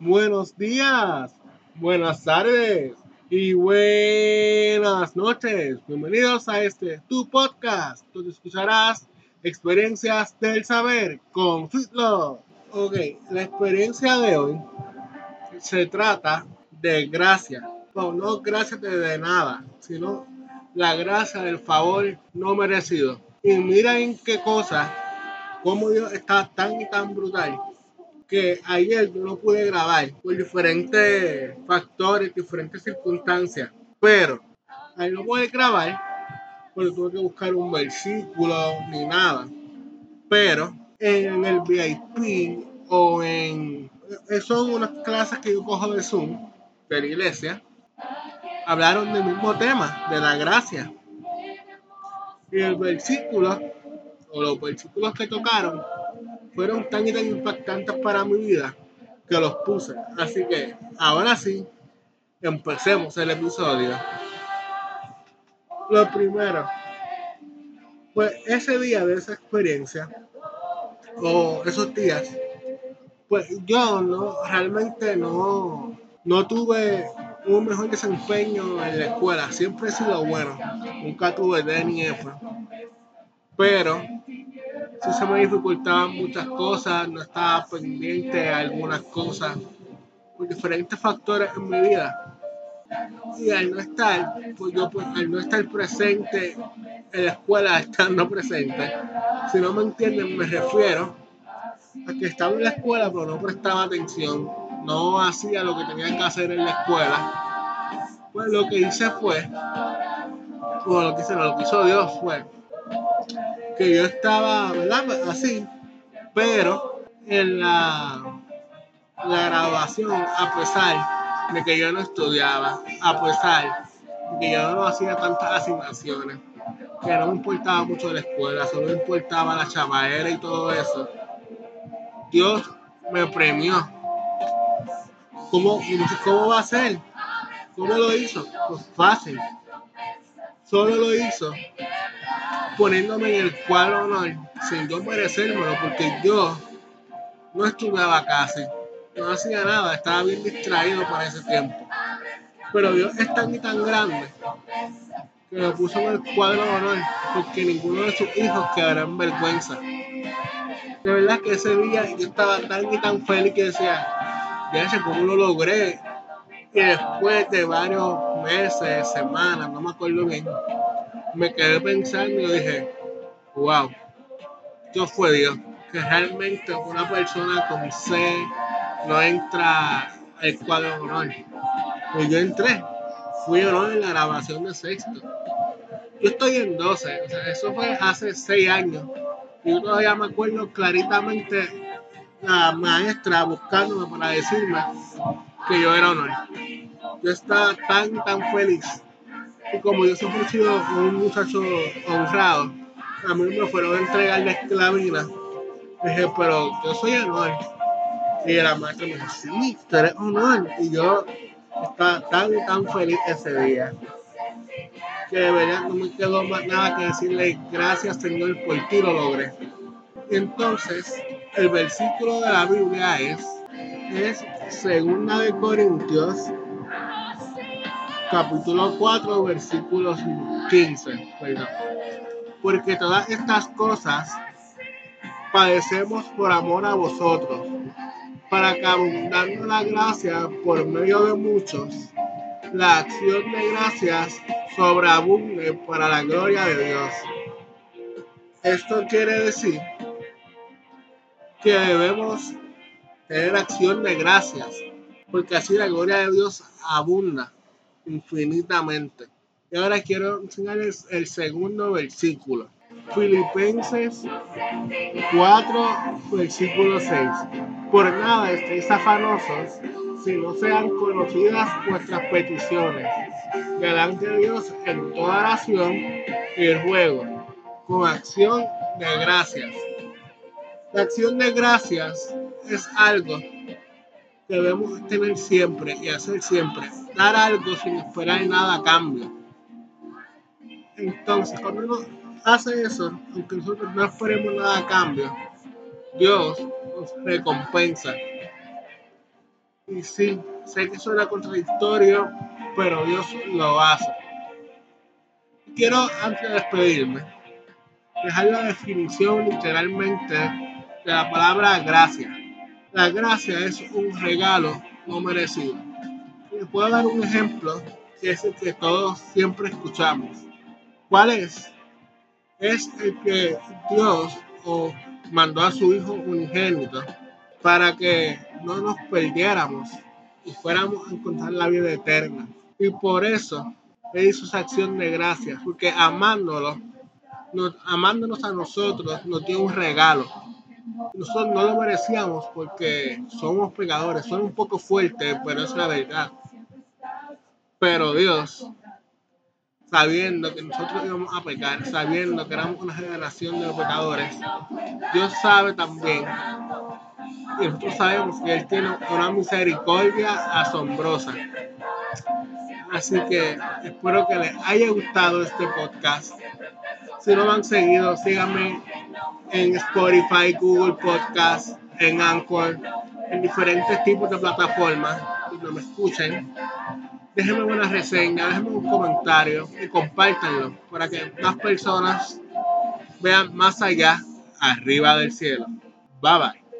buenos días, buenas tardes y buenas noches. Bienvenidos a este tu podcast, donde escucharás experiencias del saber con Sweet Ok, la experiencia de hoy se trata de gracia. No, no gracia de nada, sino la gracia del favor no merecido. Y mira en qué cosa, cómo Dios está tan y tan brutal que ayer yo no pude grabar por diferentes factores, diferentes circunstancias. Pero al no poder grabar, pues tuve que buscar un versículo ni nada. Pero en el VIP o en... Son unas clases que yo cojo de Zoom, de la iglesia, hablaron del mismo tema, de la gracia. Y el versículo, o los versículos que tocaron, fueron tan y tan impactantes para mi vida que los puse. Así que ahora sí, empecemos el episodio. Lo primero, pues ese día de esa experiencia, o esos días, pues yo no, realmente no, no tuve un mejor desempeño en la escuela. Siempre he sido bueno. Nunca tuve D ni F. Pero sí se me dificultaban muchas cosas, no estaba pendiente de algunas cosas por diferentes factores en mi vida. Y al no estar, pues yo pues, al no estar presente en la escuela, estando presente, si no me entienden, me refiero a que estaba en la escuela pero no prestaba atención, no hacía lo que tenía que hacer en la escuela. Pues lo que hice fue, o lo que hice, lo que hizo Dios fue que yo estaba, ¿verdad? Así, pero en la, la grabación, a pesar de que yo no estudiaba, a pesar de que yo no hacía tantas asignaciones, que no me importaba mucho la escuela, solo me importaba la chavalera y todo eso, Dios me premió. ¿Cómo, ¿Cómo va a ser? ¿Cómo lo hizo? Pues fácil. Solo lo hizo poniéndome en el cuadro honor sin yo merecérmelo, porque yo no estudiaba casi, no hacía nada, estaba bien distraído para ese tiempo. Pero Dios es tan y tan grande que me puso en el cuadro de honor porque ninguno de sus hijos quedará en vergüenza. De verdad que ese día yo estaba tan y tan feliz que decía, ya cómo lo logré. Y después de varios meses, semanas, no me acuerdo bien, me quedé pensando y dije, wow, Dios fue Dios. Que realmente una persona con C no entra al cuadro de honor. Pues yo entré, fui honor en la grabación de sexto. Yo estoy en 12, o sea, eso fue hace 6 años. Y yo todavía me acuerdo claritamente la maestra buscándome para decirme que yo era honor. Yo estaba tan, tan feliz y como yo siempre he sido un muchacho honrado, a mí me fueron a entregar la esclavina. Dije, pero yo soy honor. Y la maestra me dijo, sí, tú eres honor. Y yo estaba tan, tan feliz ese día. Que de no me quedó más nada que decirle gracias Señor por ti lo logré. Entonces, el versículo de la Biblia es, es segunda de Corintios capítulo 4, versículos 15. Porque todas estas cosas padecemos por amor a vosotros, para que abundando la gracia por medio de muchos, la acción de gracias sobreabunde para la gloria de Dios. Esto quiere decir que debemos tener acción de gracias, porque así la gloria de Dios abunda infinitamente. Y ahora quiero enseñarles el segundo versículo. Filipenses 4, versículo 6. Por nada estéis afanosos si no sean conocidas vuestras peticiones delante de Dios en toda oración y el juego, con acción de gracias. La acción de gracias es algo debemos tener siempre y hacer siempre dar algo sin esperar nada a cambio. Entonces, cuando uno hace eso, aunque nosotros no esperemos nada a cambio, Dios nos recompensa. Y sí, sé que suena contradictorio, pero Dios lo hace. Quiero, antes de despedirme, dejar la definición literalmente de la palabra gracia. La gracia es un regalo no merecido. Les puedo dar un ejemplo que es el que todos siempre escuchamos. ¿Cuál es? Es el que Dios o mandó a su Hijo unigénito para que no nos perdiéramos y fuéramos a encontrar la vida eterna. Y por eso Él hizo esa acción de gracia, porque amándolo, amándonos a nosotros, nos dio un regalo. Nosotros no lo merecíamos porque somos pecadores, son un poco fuertes, pero es la verdad. Pero Dios, sabiendo que nosotros íbamos a pecar, sabiendo que éramos una generación de pecadores, Dios sabe también, y nosotros sabemos que Él tiene una misericordia asombrosa. Así que espero que les haya gustado este podcast. Si no me han seguido, síganme en Spotify, Google Podcast, en Anchor, en diferentes tipos de plataformas donde me escuchen. Déjenme una reseña, déjenme un comentario y compártanlo para que más personas vean más allá, arriba del cielo. Bye bye.